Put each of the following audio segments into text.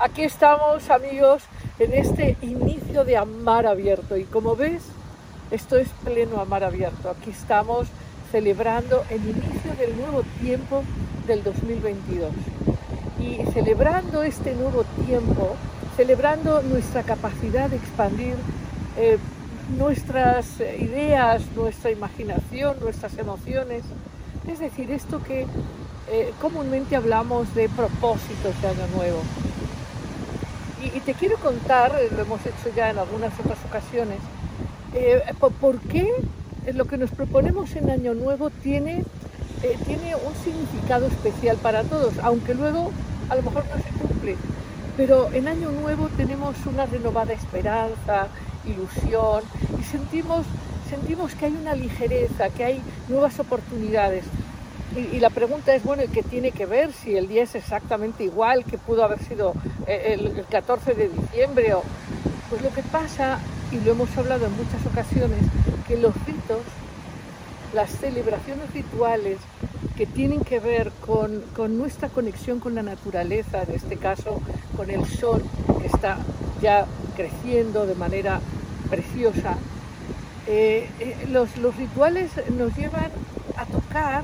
Aquí estamos amigos en este inicio de amar abierto y como ves, esto es pleno amar abierto. Aquí estamos celebrando el inicio del nuevo tiempo del 2022 y celebrando este nuevo tiempo, celebrando nuestra capacidad de expandir eh, nuestras ideas, nuestra imaginación, nuestras emociones. Es decir, esto que eh, comúnmente hablamos de propósitos de Año Nuevo. Y, te quiero contar, eh, lo hemos hecho ya en algunas otras ocasiones, eh, por, qué lo que nos proponemos en Año Nuevo tiene, tiene un significado especial para todos, aunque luego a lo mejor no se cumple. Pero en Año Nuevo tenemos una renovada esperanza, ilusión y sentimos, sentimos que hay una ligereza, que hay nuevas oportunidades. Y, la pregunta es, bueno, ¿qué tiene que ver si el día es exactamente igual que pudo haber sido eh, el, 14 de diciembre? O... Pues lo que pasa, y lo hemos hablado en muchas ocasiones, que los ritos, las celebraciones rituales que tienen que ver con, con, nuestra conexión con la naturaleza, en este caso con el sol que está ya creciendo de manera preciosa, eh, eh, los, los rituales nos llevan a tocar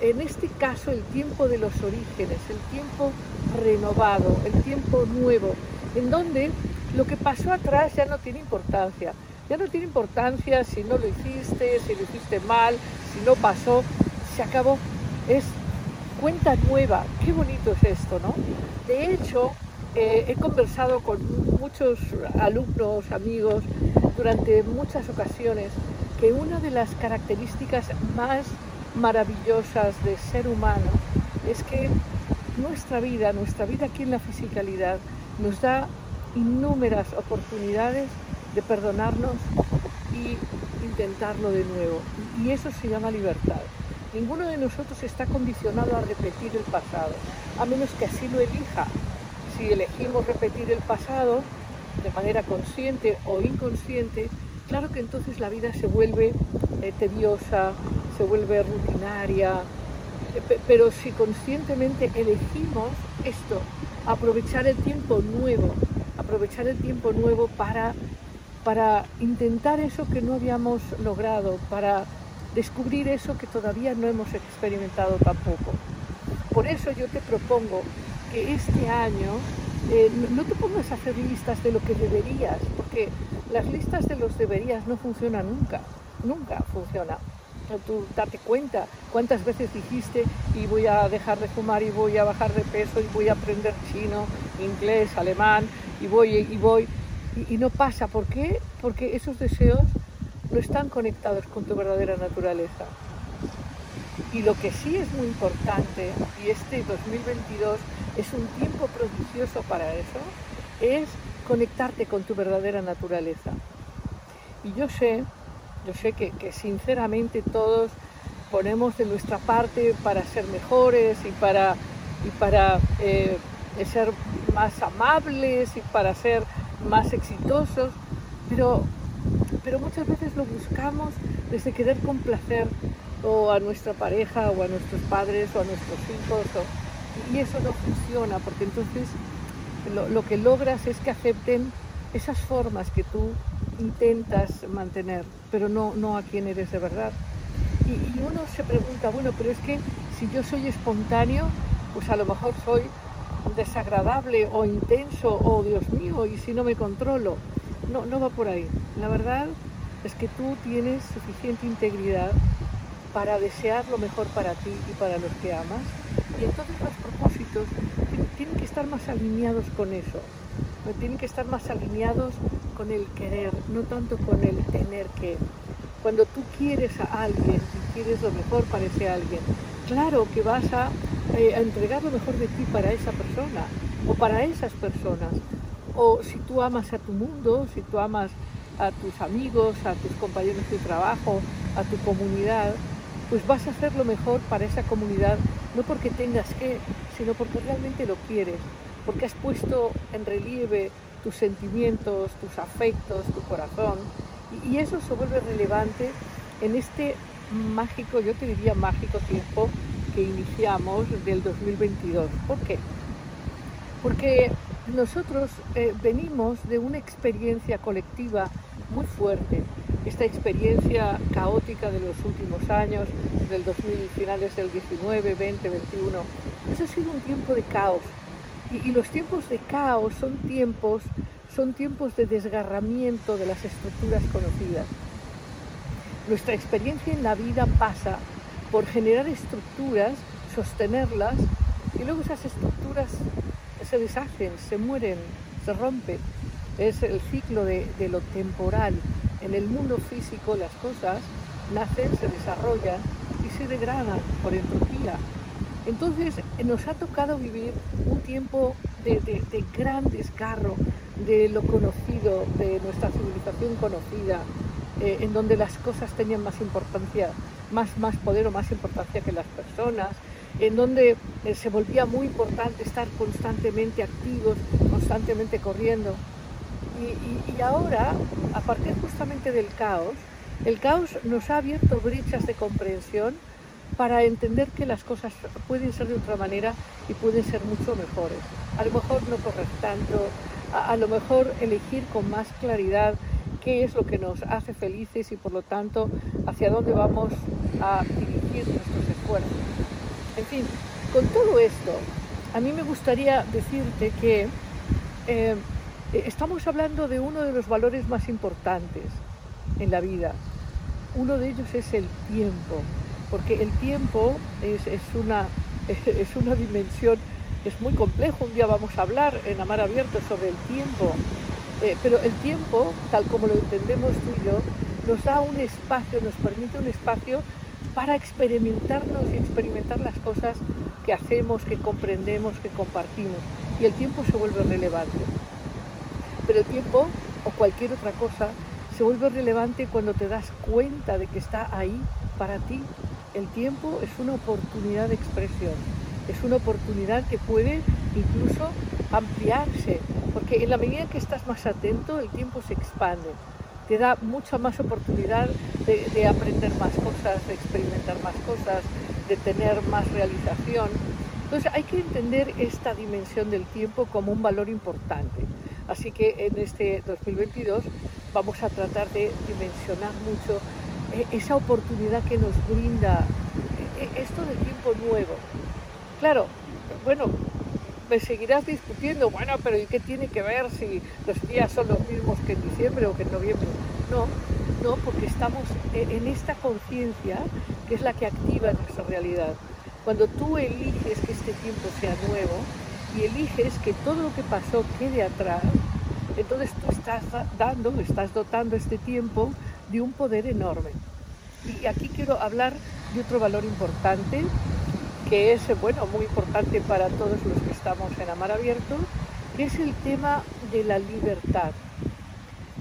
en este caso el tiempo de los orígenes, el tiempo renovado, el tiempo nuevo, en donde lo que pasó atrás ya no tiene importancia. Ya no tiene importancia si no lo hiciste, si lo hiciste mal, si no pasó, se acabó. Es cuenta nueva. Qué bonito es esto, ¿no? De hecho, eh, he conversado con muchos alumnos, amigos, durante muchas ocasiones, que una de las características más maravillosas de ser humano es que nuestra vida, nuestra vida aquí en la fisicalidad, nos da innúmeras oportunidades de perdonarnos y intentarlo de nuevo. Y eso se llama libertad. Ninguno de nosotros está condicionado a repetir el pasado, a menos que así lo elija. Si elegimos repetir el pasado de manera consciente o inconsciente, claro que entonces la vida se vuelve eh, tediosa, se vuelve rutinaria, pero si conscientemente elegimos esto, aprovechar el tiempo nuevo, aprovechar el tiempo nuevo para, para intentar eso que no habíamos logrado, para descubrir eso que todavía no hemos experimentado tampoco. Por eso yo te propongo que este año eh, no te pongas a hacer listas de lo que deberías, porque las listas de los deberías no funcionan nunca, nunca funciona tú date cuenta cuántas veces dijiste y voy a dejar de fumar y voy a bajar de peso y voy a aprender chino, inglés, alemán y voy y voy y, no pasa. ¿Por qué? Porque esos deseos no están conectados con tu verdadera naturaleza. Y lo que sí es muy importante, y este 2022 es un tiempo prodigioso para eso, es conectarte con tu verdadera naturaleza. Y yo sé yo sé que, sinceramente todos ponemos de nuestra parte para ser mejores y para, y para eh, ser más amables y para ser más exitosos, pero, pero muchas veces lo buscamos desde querer complacer o a nuestra pareja o a nuestros padres o a nuestros hijos y eso no funciona porque entonces lo, lo que logras es que acepten esas formas que tú intentas mantener, pero no, no a quién eres de verdad. Y, uno se pregunta, bueno, pero es que si yo soy espontáneo, pues a lo mejor soy desagradable o intenso o Dios mío, y si no me controlo. No, no va por ahí. La verdad es que tú tienes suficiente integridad para desear lo mejor para ti y para los que amas. Y entonces los propósitos tienen que estar más alineados con eso. Tienen que estar más alineados con el querer, no tanto con el tener que. Cuando tú quieres a alguien y quieres lo mejor para ese alguien, claro que vas eh, a, entregar lo mejor de ti para esa persona o para esas personas. O si tú amas a tu mundo, si tú amas a tus amigos, a tus compañeros de trabajo, a tu comunidad, pues vas a hacer lo mejor para esa comunidad, no porque tengas que, sino porque realmente lo quieres, porque has puesto en relieve tus sentimientos, tus afectos, tu corazón. Y, eso se vuelve relevante en este mágico, yo te diría mágico tiempo que iniciamos del 2022. ¿Por qué? Porque nosotros eh, venimos de una experiencia colectiva muy fuerte, esta experiencia caótica de los últimos años, del 2000, finales del 19, 20, 21. Eso ha sido un tiempo de caos. Y, los tiempos de caos son tiempos, son tiempos de desgarramiento de las estructuras conocidas. Nuestra experiencia en la vida pasa por generar estructuras, sostenerlas, y luego esas estructuras se deshacen, se mueren, se rompen. Es el ciclo de, lo temporal. En el mundo físico las cosas nacen, se desarrollan y se degradan por entropía. Entonces nos ha tocado vivir un tiempo de, gran desgarro de lo conocido, de nuestra civilización conocida, eh, en donde las cosas tenían más importancia, más, más poder o más importancia que las personas, en donde eh, se volvía muy importante estar constantemente activos, constantemente corriendo. Y, ahora, a partir justamente del caos, el caos nos ha abierto brechas de comprensión para entender que las cosas pueden ser de otra manera y pueden ser mucho mejores. A lo mejor no correr tanto, a, lo mejor elegir con más claridad qué es lo que nos hace felices y por lo tanto hacia dónde vamos a dirigir nuestros esfuerzos. En fin, con todo esto, a mí me gustaría decirte que eh, estamos hablando de uno de los valores más importantes en la vida. Uno de ellos es el tiempo, porque el tiempo es, una, es una dimensión, es muy complejo. Un día vamos a hablar en Amar Abierto sobre el tiempo, eh, pero el tiempo, tal como lo entendemos tú y yo, nos da un espacio, nos permite un espacio para experimentarnos y experimentar las cosas que hacemos, que comprendemos, que compartimos. Y el tiempo se vuelve relevante. Pero el tiempo, o cualquier otra cosa, se vuelve relevante cuando te das cuenta de que está ahí para ti. El tiempo es una oportunidad de expresión, es una oportunidad que puede incluso ampliarse, porque en la medida que estás más atento, el tiempo se expande te da mucha más oportunidad de, aprender más cosas, de experimentar más cosas, de tener más realización. Entonces hay que entender esta dimensión del tiempo como un valor importante. Así que en este 2022 vamos a tratar de dimensionar mucho esa oportunidad que nos brinda eh, esto del tiempo nuevo. Claro, bueno, me seguirás discutiendo, bueno, pero ¿y qué tiene que ver si los días son los mismos que en diciembre o que en noviembre? No, no, porque estamos en esta conciencia que es la que activa nuestra realidad. Cuando tú eliges que este tiempo sea nuevo y eliges que todo lo que pasó quede atrás, entonces tú estás dando, estás dotando este tiempo de un poder enorme. Y aquí quiero hablar de otro valor importante que es bueno, muy importante para todos los que estamos en Amar Abierto, que es el tema de la libertad.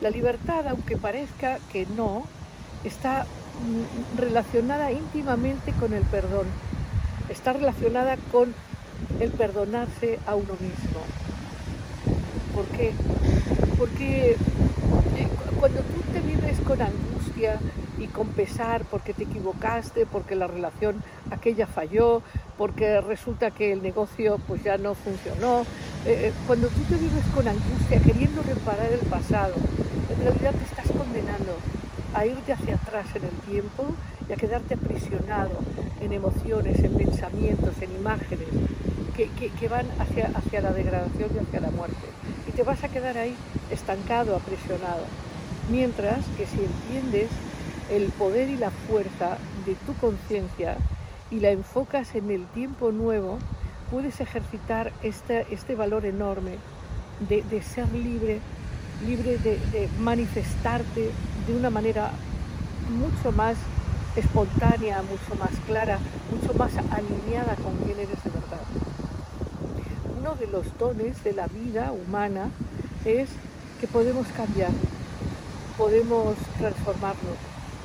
La libertad, aunque parezca que no, está mm, relacionada íntimamente con el perdón, está relacionada con el perdonarse a uno mismo. ¿Por qué? Porque cuando tú te vives con angustia, y con pesar porque te equivocaste, porque la relación aquella falló, porque resulta que el negocio pues ya no funcionó. Eh, eh, cuando tú te vives con angustia, queriendo reparar el pasado, en realidad te estás condenando a irte hacia atrás en el tiempo y a quedarte aprisionado en emociones, en pensamientos, en imágenes que, van hacia, hacia la degradación y hacia la muerte. Y te vas a quedar ahí estancado, aprisionado. Mientras que si entiendes el poder y la fuerza de tu conciencia y la enfocas en el tiempo nuevo, puedes ejercitar este, este valor enorme de, ser libre, libre de, manifestarte de una manera mucho más espontánea, mucho más clara, mucho más alineada con quién eres de verdad. Uno de los dones de la vida humana es que podemos cambiar, podemos transformarnos,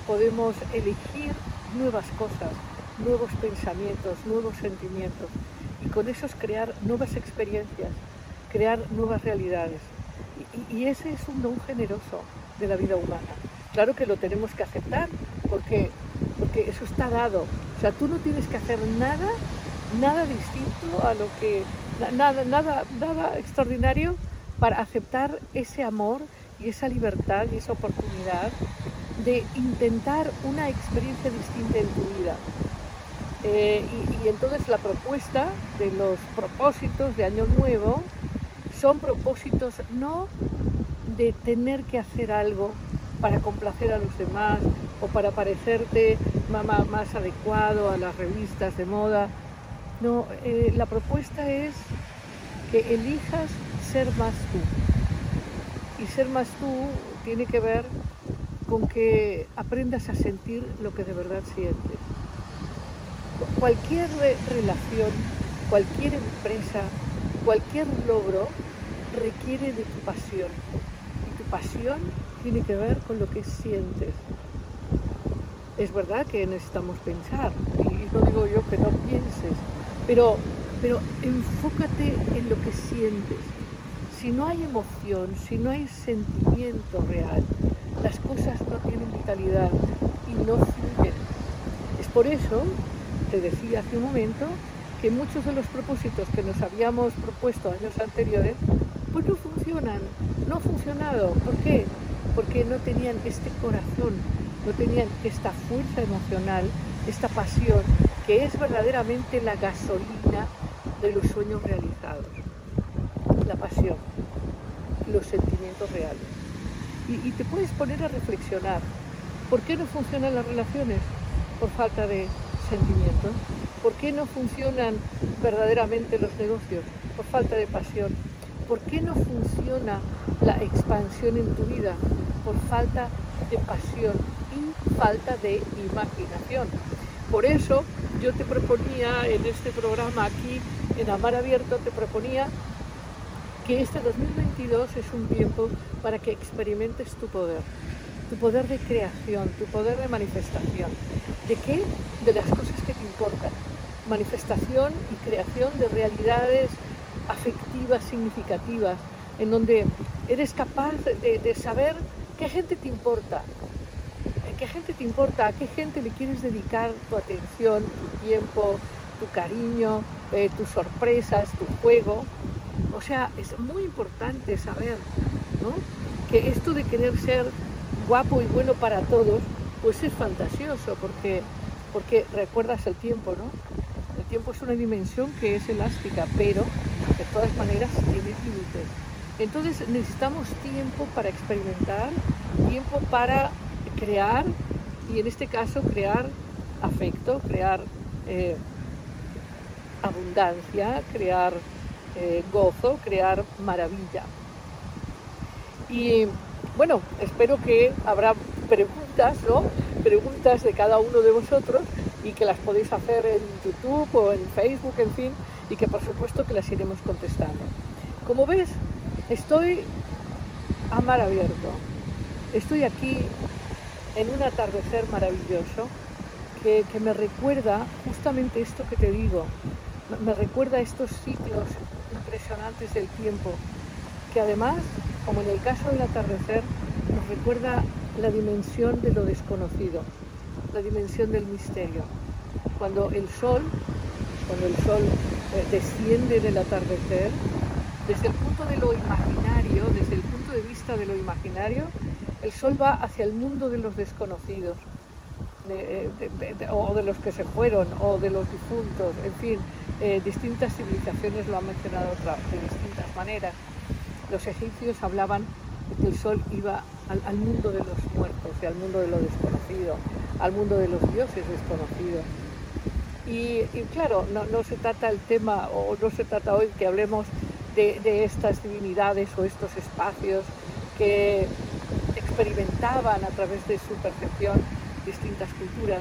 podemos elegir nuevas cosas, nuevos pensamientos, nuevos sentimientos y con esos crear nuevas experiencias, crear nuevas realidades. Y, ese es un don generoso de la vida humana. Claro que lo tenemos que aceptar porque, porque eso está dado. O sea, tú no tienes que hacer nada, nada distinto a lo que nada, nada, nada extraordinario para aceptar ese amor y esa libertad y esa oportunidad de intentar una experiencia distinta en tu vida. Eh, y, entonces la propuesta de los propósitos de Año Nuevo son propósitos no de tener que hacer algo para complacer a los demás o para parecerte más, más adecuado a las revistas de moda. No, eh, la propuesta es que elijas ser más tú. Ser más tú tiene que ver con que aprendas a sentir lo que de verdad sientes. Cualquier relación, cualquier empresa, cualquier logro requiere de tu pasión. Y tu pasión tiene que ver con lo que sientes. Es verdad que necesitamos pensar, y no digo yo que no pienses, pero, pero enfócate en lo que sientes. Si no hay emoción, si no hay sentimiento real, las cosas no tienen vitalidad y no fluyen. Es por eso, te decía hace un momento, que muchos de los propósitos que nos habíamos propuesto años anteriores, pues no funcionan, no ha funcionado. ¿Por qué? Porque no tenían este corazón, no tenían esta fuerza emocional, esta pasión, que es verdaderamente la gasolina de los sueños realizados. La pasión, los sentimientos reales y, te puedes poner a reflexionar. ¿Por qué no funcionan las relaciones? Por falta de sentimientos. ¿Por qué no funcionan verdaderamente los negocios? Por falta de pasión. ¿Por qué no funciona la expansión en tu vida? Por falta de pasión y falta de imaginación. Por eso yo te proponía en este programa aquí, en Amar Abierto, te proponía que este 2022 es un tiempo para que experimentes tu poder, tu poder de creación, tu poder de manifestación. ¿De qué? De las cosas que te importan. Manifestación y creación de realidades afectivas significativas, en donde eres capaz de, saber qué gente te importa, qué gente te importa, a qué gente le quieres dedicar tu atención, tu tiempo, tu cariño, eh, tus sorpresas, tu juego. O sea, es muy importante saber que esto de querer ser guapo y bueno para todos, pues es fantasioso, porque, porque recuerdas el tiempo, ¿no? El tiempo es una dimensión que es elástica, pero de todas maneras tiene límites. Entonces necesitamos tiempo para experimentar, tiempo para crear, y en este caso crear afecto, crear eh, abundancia, crear eh, gozo, crear maravilla. Y bueno, espero que habrá preguntas, ¿no? Preguntas de cada uno de vosotros y que las podéis hacer en YouTube o en Facebook, en fin, y que por supuesto que las iremos contestando. Como ves, estoy a mar abierto. Estoy aquí en un atardecer maravilloso que, que me recuerda justamente esto que te digo. Me recuerda estos sitios impresionantes del tiempo, que además, como en el caso del atardecer, nos recuerda la dimensión de lo desconocido, la dimensión del misterio. Cuando el sol, cuando el sol eh, desciende del atardecer, desde el punto de lo imaginario, desde el punto de vista de lo imaginario, el sol va hacia el mundo de los desconocidos, eh, o de los que se fueron, o de los difuntos, en fin, eh, distintas civilizaciones lo han mencionado de distintas maneras. Los egipcios hablaban de que el sol iba al, mundo de los muertos y al mundo de lo desconocido, al mundo de los dioses desconocidos. Y, claro, no, se trata el tema, o no se trata hoy que hablemos de estas divinidades o estos espacios que experimentaban a través de su percepción distintas culturas.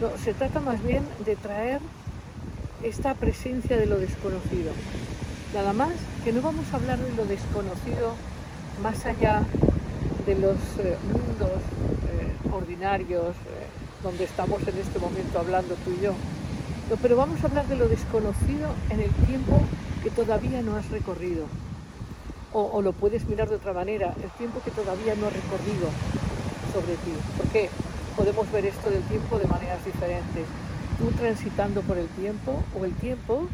No, se trata más bien de traer esta presencia de lo desconocido. Nada más que no vamos a hablar de lo desconocido más allá de los eh, mundos eh, ordinarios eh, donde estamos en este momento hablando tú y yo. pero vamos a hablar de lo desconocido en el tiempo que todavía no has recorrido. O, o, lo puedes mirar de otra manera, el tiempo que todavía no has recorrido sobre ti. Porque podemos ver esto del tiempo de maneras diferentes. Tú transitando por el tiempo o el tiempo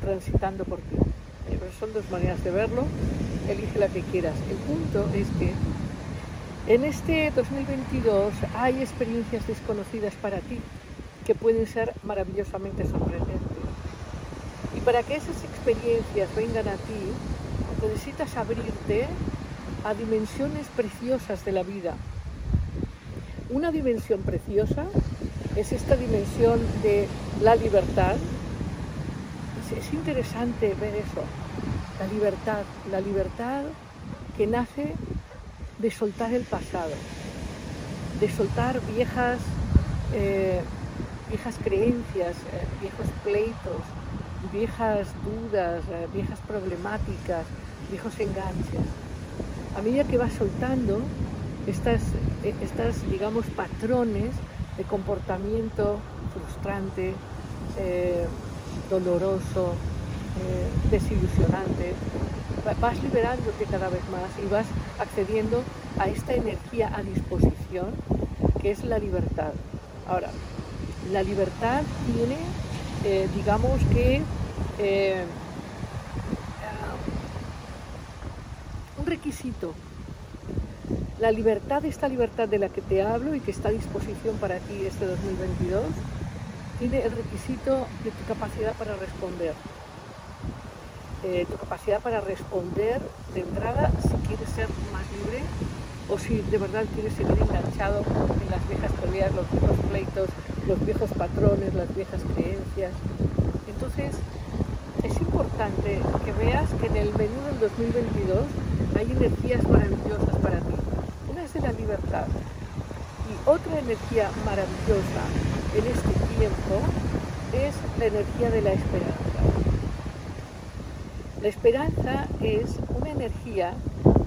transitando por ti. son dos maneras de verlo, elige la que quieras. El punto es que en este 2022 hay experiencias desconocidas para ti que pueden ser maravillosamente sorprendentes. Y para que esas experiencias vengan a ti, necesitas abrirte a dimensiones preciosas de la vida. Una dimensión preciosa es esta dimensión de la libertad. Es, interesante ver eso, la libertad, la libertad que nace de soltar el pasado, de soltar viejas, eh, viejas creencias, eh, viejos pleitos, viejas dudas, eh, viejas problemáticas, viejos enganches. A medida que vas soltando estas, estas digamos, patrones de comportamiento frustrante, eh, doloroso, eh, desilusionante. Vas liberándote cada vez más y vas accediendo a esta energía a disposición que es la libertad. Ahora, la libertad tiene, eh, digamos que, un requisito la libertad, esta libertad de la que te hablo y que está a disposición para ti este 2022, tiene el requisito de tu capacidad para responder. Eh, tu capacidad para responder de entrada si quieres ser más libre o si de verdad quieres seguir enganchado en las viejas peleas, los viejos pleitos, los viejos patrones, las viejas creencias. Entonces, es importante que veas que en el menú del 2022 hay energías maravillosas para ti libertad. Y otra energía maravillosa en este tiempo es la energía de la esperanza. La esperanza es una energía,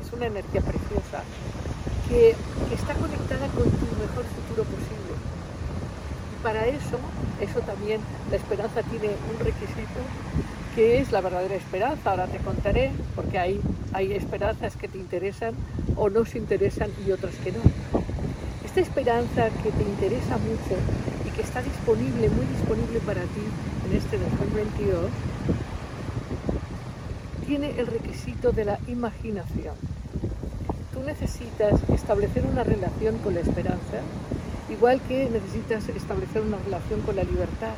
es una energía preciosa, que, está conectada con tu mejor futuro posible. Y para eso, eso también, la esperanza tiene un requisito que es la verdadera esperanza. Ahora te contaré, porque hay, hay esperanzas que te interesan o nos interesan y otras que no. Esta esperanza que te interesa mucho y que está disponible, muy disponible para ti en este 2022, tiene el requisito de la imaginación. Tú necesitas establecer una relación con la esperanza, igual que necesitas establecer una relación con la libertad.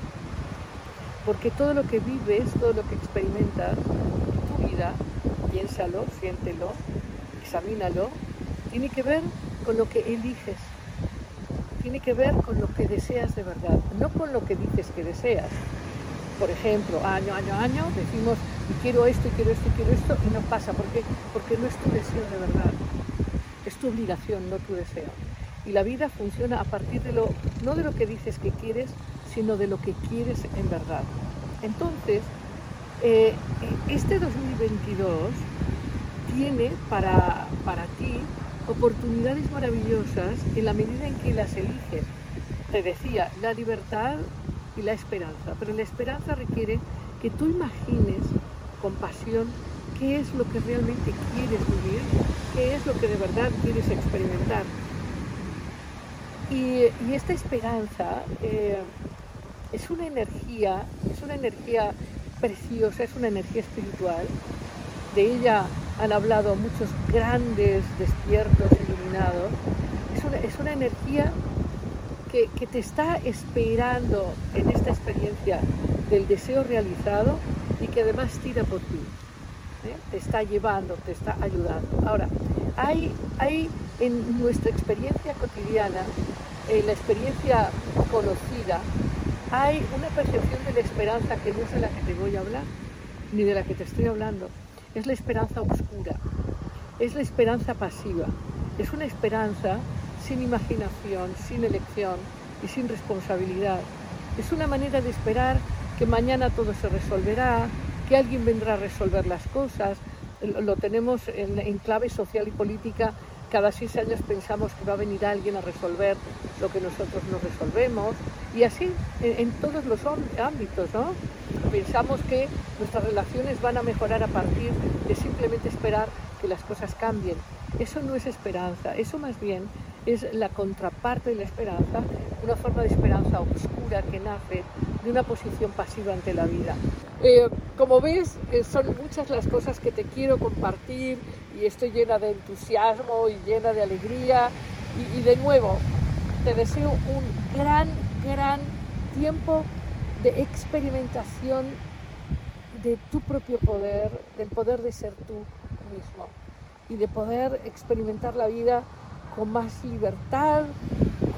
Porque todo lo que vives, todo lo que experimentas, tu vida, piénsalo, siéntelo, examínalo, tiene que ver con lo que eliges, tiene que ver con lo que deseas de verdad, no con lo que dices que deseas. Por ejemplo, año, año, año decimos, quiero esto, y quiero esto, y quiero esto, y no pasa. ¿Por qué? Porque no es tu deseo de verdad, es tu obligación, no tu deseo. Y la vida funciona a partir de lo, no de lo que dices que quieres, sino de lo que quieres en verdad. Entonces, eh, este 2022 tiene para, para ti oportunidades maravillosas en la medida en que las eliges. Te decía, la libertad y la esperanza, pero la esperanza requiere que tú imagines con pasión qué es lo que realmente quieres vivir, qué es lo que de verdad quieres experimentar. Y, esta esperanza eh, es una energía, es una energía preciosa, es una energía espiritual. De ella han hablado muchos grandes despiertos iluminados. Es una, energía que, te está esperando en esta experiencia del deseo realizado y que además tira por ti. ¿eh? Te está llevando, te está ayudando. Ahora, hay, hay en nuestra experiencia cotidiana, en la experiencia conocida, hay una percepción de la esperanza que no es de la que te voy a hablar, ni de la que te estoy hablando es la esperanza oscura, es la esperanza pasiva, es una esperanza sin imaginación, sin elección y sin responsabilidad. Es una manera de esperar que mañana todo se resolverá, que alguien vendrá a resolver las cosas. Lo tenemos en, clave social y política. Cada seis años pensamos que va a venir alguien a resolver lo que nosotros no resolvemos. Y así en, en todos los ámbitos, ¿no? Pensamos que nuestras relaciones van a mejorar a partir de simplemente esperar que las cosas cambien. Eso no es esperanza, eso más bien es la contraparte de la esperanza, una forma de esperanza oscura que nace de una posición pasiva ante la vida. Eh, como ves, eh, son muchas las cosas que te quiero compartir y estoy llena de entusiasmo y llena de alegría. y de nuevo, te deseo un gran, gran tiempo de experimentación de tu propio poder, del poder de ser tú mismo y de poder experimentar la vida con más libertad,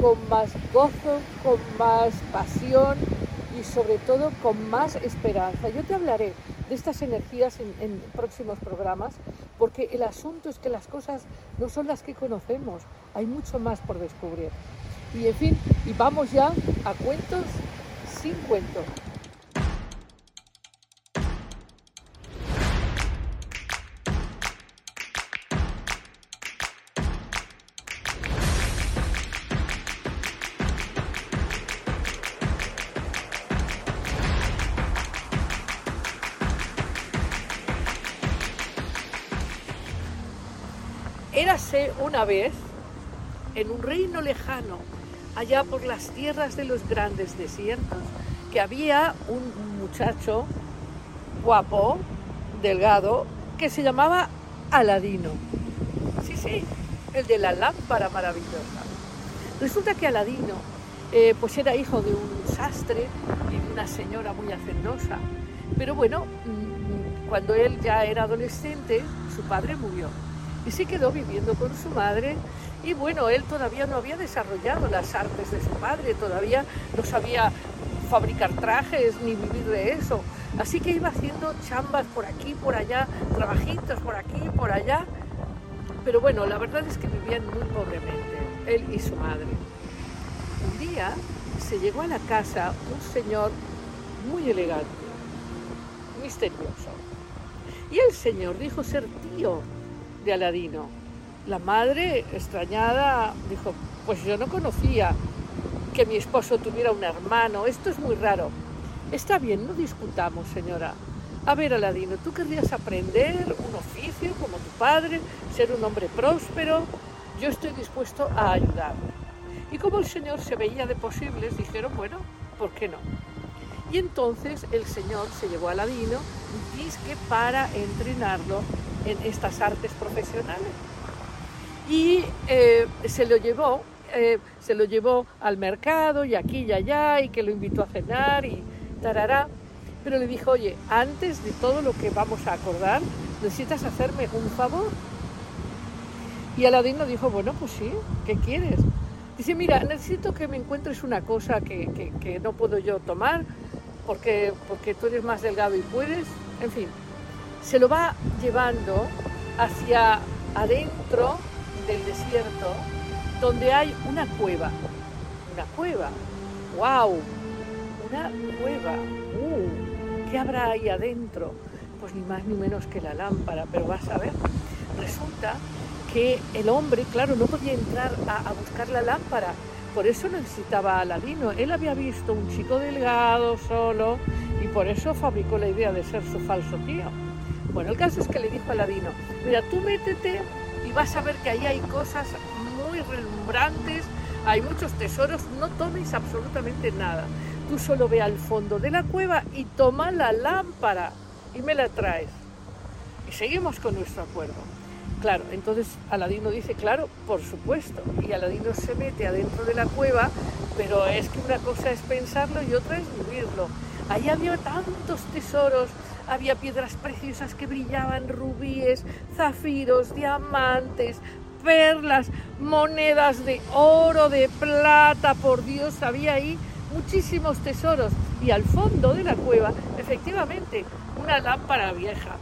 con más gozo, con más pasión y sobre todo con más esperanza. Yo te hablaré de estas energías en, próximos programas porque el asunto es que las cosas no son las que conocemos, hay mucho más por descubrir. Y en fin, y vamos ya a cuentos sin cuentos. Una vez, en un reino lejano, allá por las tierras de los grandes desiertos, que había un muchacho guapo, delgado, que se llamaba Aladino. Sí, sí, el de la lámpara maravillosa. Resulta que Aladino eh, pues era hijo de un sastre y de una señora muy hacendosa. Pero bueno, mm, cuando él ya era adolescente, su padre murió y se quedó viviendo con su madre y bueno, él todavía no había desarrollado las artes de su padre, todavía no sabía fabricar trajes ni vivir de eso. Así que iba haciendo chambas por aquí, por allá, trabajitos por aquí, por allá. Pero bueno, la verdad es que vivían muy pobremente, él y su madre. Un día se llegó a la casa un señor muy elegante, misterioso. Y el señor dijo ser tío de Aladino. La madre, extrañada, dijo, pues yo no conocía que mi esposo tuviera un hermano, esto es muy raro. Está bien, no discutamos, señora. A ver, Aladino, tú querrías aprender un oficio como tu padre, ser un hombre próspero. Yo estoy dispuesto a ayudarle. Y como el Señor se veía de posibles, dijeron, bueno, ¿por qué no? Y entonces el Señor se llevó a Aladino, que para entrenarlo en estas artes profesionales. Y eh, se lo llevó, eh, se lo llevó al mercado y aquí y allá y que lo invitó a cenar y tarará. Pero le dijo, oye, antes de todo lo que vamos a acordar, necesitas hacerme un favor. Y Aladino dijo, bueno, pues sí, ¿qué quieres? Dice, mira, necesito que me encuentres una cosa que, que, no puedo yo tomar porque, porque tú eres más delgado y puedes. En fin, se lo va llevando hacia adentro del desierto donde hay una cueva. Una cueva. ¡Wow! Una cueva. Uh, ¿Qué habrá ahí adentro? Pues ni más ni menos que la lámpara, pero vas a ver. Resulta que el hombre, claro, no podía entrar a, buscar la lámpara, por eso necesitaba a Aladino. Él había visto un chico delgado, solo, y por eso fabricó la idea de ser su falso tío. Bueno, el caso es que le dijo a Aladino, mira, tú métete y vas a ver que ahí hay cosas muy relumbrantes, hay muchos tesoros, no tomes absolutamente nada. Tú solo ve al fondo de la cueva y toma la lámpara y me la traes. Y seguimos con nuestro acuerdo. Claro, entonces Aladino dice, claro, por supuesto. Y Aladino se mete adentro de la cueva, pero es que una cosa es pensarlo y otra es vivirlo. Ahí había tantos tesoros, había piedras preciosas que brillaban, rubíes, zafiros, diamantes, perlas, monedas de oro, de plata, por Dios, había ahí muchísimos tesoros. Y al fondo de la cueva, efectivamente, una lámpara vieja.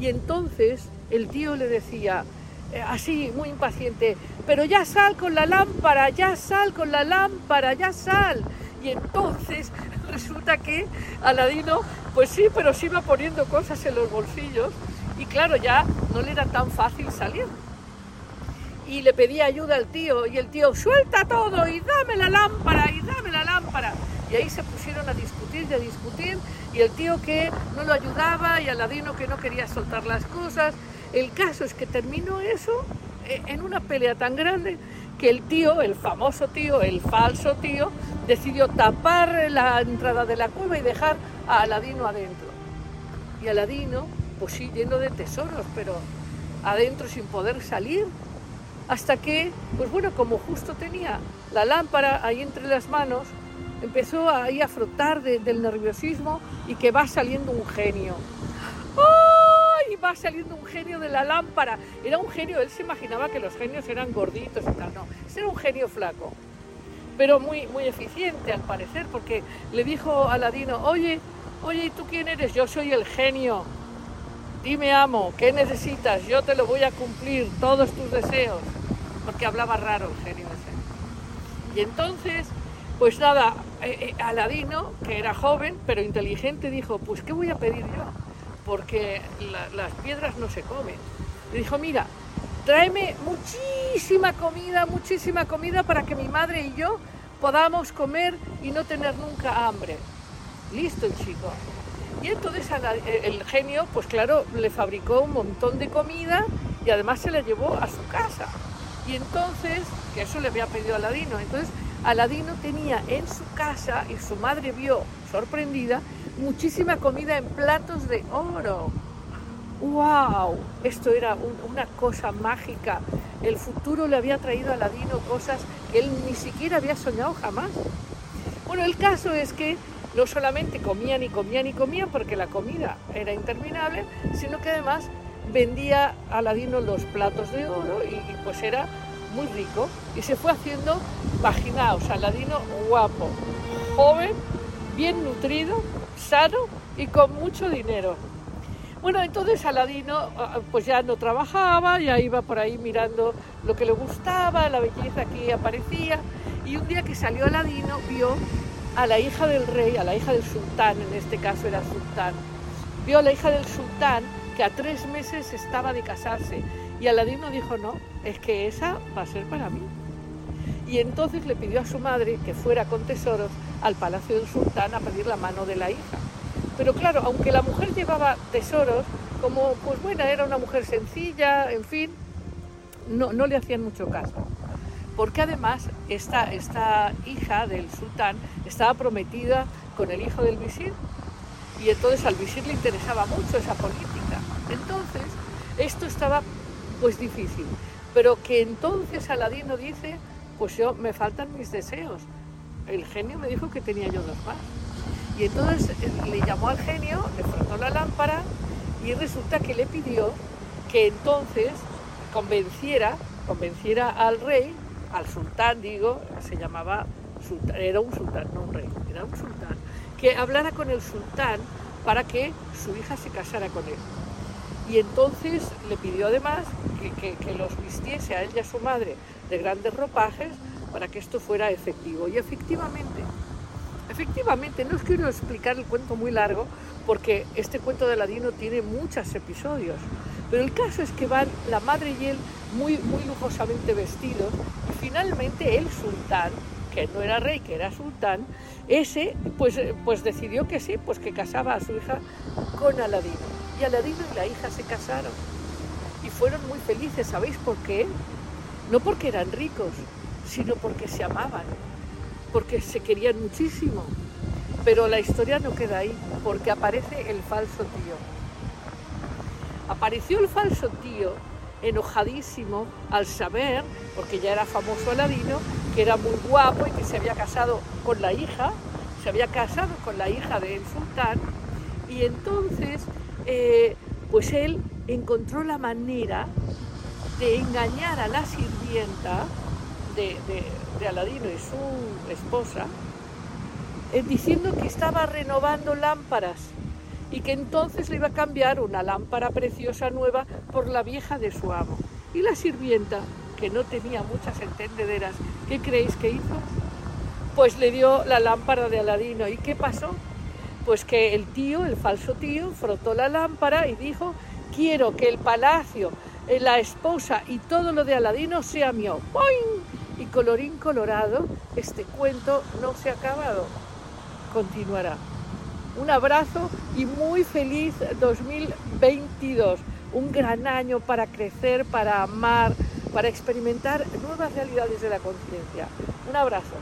Y entonces el tío le decía, eh, así, muy impaciente, pero ya sal con la lámpara, ya sal con la lámpara, ya sal. Y entonces resulta que Aladino, pues sí, pero se iba poniendo cosas en los bolsillos y claro, ya no le era tan fácil salir. Y le pedía ayuda al tío y el tío, suelta todo y dame la lámpara y dame la lámpara. Y ahí se pusieron a discutir y a discutir y el tío que no lo ayudaba y Aladino que no quería soltar las cosas. El caso es que terminó eso eh, en una pelea tan grande que el tío, el famoso tío, el falso tío, decidió tapar la entrada de la cueva y dejar a Aladino adentro. Y Aladino, pues sí, lleno de tesoros, pero adentro sin poder salir, hasta que, pues bueno, como justo tenía la lámpara ahí entre las manos, empezó ahí a frotar del nerviosismo y que va saliendo un genio. Va saliendo un genio de la lámpara. Era un genio, él se imaginaba que los genios eran gorditos y tal. No, era un genio flaco, pero muy, muy eficiente al parecer, porque le dijo a Aladino, oye, oye, ¿y tú quién eres? Yo soy el genio. Dime, amo, ¿qué necesitas? Yo te lo voy a cumplir, todos tus deseos. Porque hablaba raro el genio ese. Y entonces, pues nada, eh, eh, Aladino, que era joven pero inteligente, dijo, pues ¿qué voy a pedir yo? Porque las piedras no se comen. Le dijo, mira, tráeme muchísima comida, muchísima comida para que mi madre y yo podamos comer y no tener nunca hambre. Listo el chico. Y entonces eh, el genio, pues claro, le fabricó un montón de comida y además se la llevó a su casa. Y entonces, que eso le había pedido a Aladino, entonces Aladino tenía en su casa, y su madre vio, sorprendida, muchísima comida en platos de oro. ¡Wow! Esto era una cosa mágica. El futuro le había traído a Aladino cosas que él ni siquiera había soñado jamás. Bueno, el caso es que no solamente comían y comían y comían porque la comida era interminable, sino que además vendía a Aladino los platos de oro y, y pues era muy rico y se fue haciendo, imaginaos, Aladino guapo, joven, bien nutrido, sano y con mucho dinero. Bueno, entonces Aladino ah, pues ya no trabajaba, ya iba por ahí mirando lo que le gustaba, la belleza que aparecía y un día que salió Aladino vio a la hija del rey, a la hija del sultán, en este caso era sultán, vio a la hija del sultán que a tres meses estaba de casarse y Aladino dijo, no, es que esa va a ser para mí. Y entonces le pidió a su madre que fuera con tesoros al palacio del sultán a pedir la mano de la hija. Pero claro, aunque la mujer llevaba tesoros, como pues bueno, era una mujer sencilla, en fin, no, no le hacían mucho caso. Porque además esta, esta hija del sultán estaba prometida con el hijo del visir y entonces al visir le interesaba mucho esa política. Entonces, esto estaba pues difícil. Pero que entonces Aladino dice, pues yo me faltan mis deseos. El genio me dijo que tenía yo dos más. Y entonces eh, le llamó al genio, le frotó la lámpara y resulta que le pidió que entonces convenciera, convenciera al rey, al sultán digo, se llamaba era un sultán, no un rey, era un sultán, que hablara con el sultán para que su hija se casara con él. Y entonces le pidió además que, los vistiese a él y a su madre de grandes ropajes para que esto fuera efectivo. Y efectivamente, efectivamente, no os quiero explicar el cuento muy largo porque este cuento de Aladino tiene muchos episodios, pero el caso es que van la madre y él muy, muy lujosamente vestidos y finalmente el sultán, que no era rey, que era sultán, ese pues, pues decidió que sí, pues que casaba a su hija con Aladino. Y Aladino y la hija se casaron y fueron muy felices. ¿Sabéis por qué? No porque eran ricos, sino porque se amaban, porque se querían muchísimo. Pero la historia no queda ahí, porque aparece el falso tío. Apareció el falso tío enojadísimo al saber, porque ya era famoso Aladino, que era muy guapo y que se había casado con la hija, se había casado con la hija del sultán, y entonces eh, pues él encontró la manera de engañar a la sirvienta de, Aladino y su esposa, eh, diciendo que estaba renovando lámparas y que entonces le iba a cambiar una lámpara preciosa nueva por la vieja de su amo. Y la sirvienta, que no tenía muchas entendederas, ¿qué creéis que hizo? Pues le dio la lámpara de Aladino. ¿Y qué pasó? Pues que el tío, el falso tío, frotó la lámpara y dijo, quiero que el palacio, eh, la esposa y todo lo de Aladino sea mío. ¡Poing! Y colorín colorado, este cuento no se ha acabado. Continuará. Un abrazo y muy feliz 2022. Un gran año para crecer, para amar, para experimentar nuevas realidades de la conciencia. Un abrazo.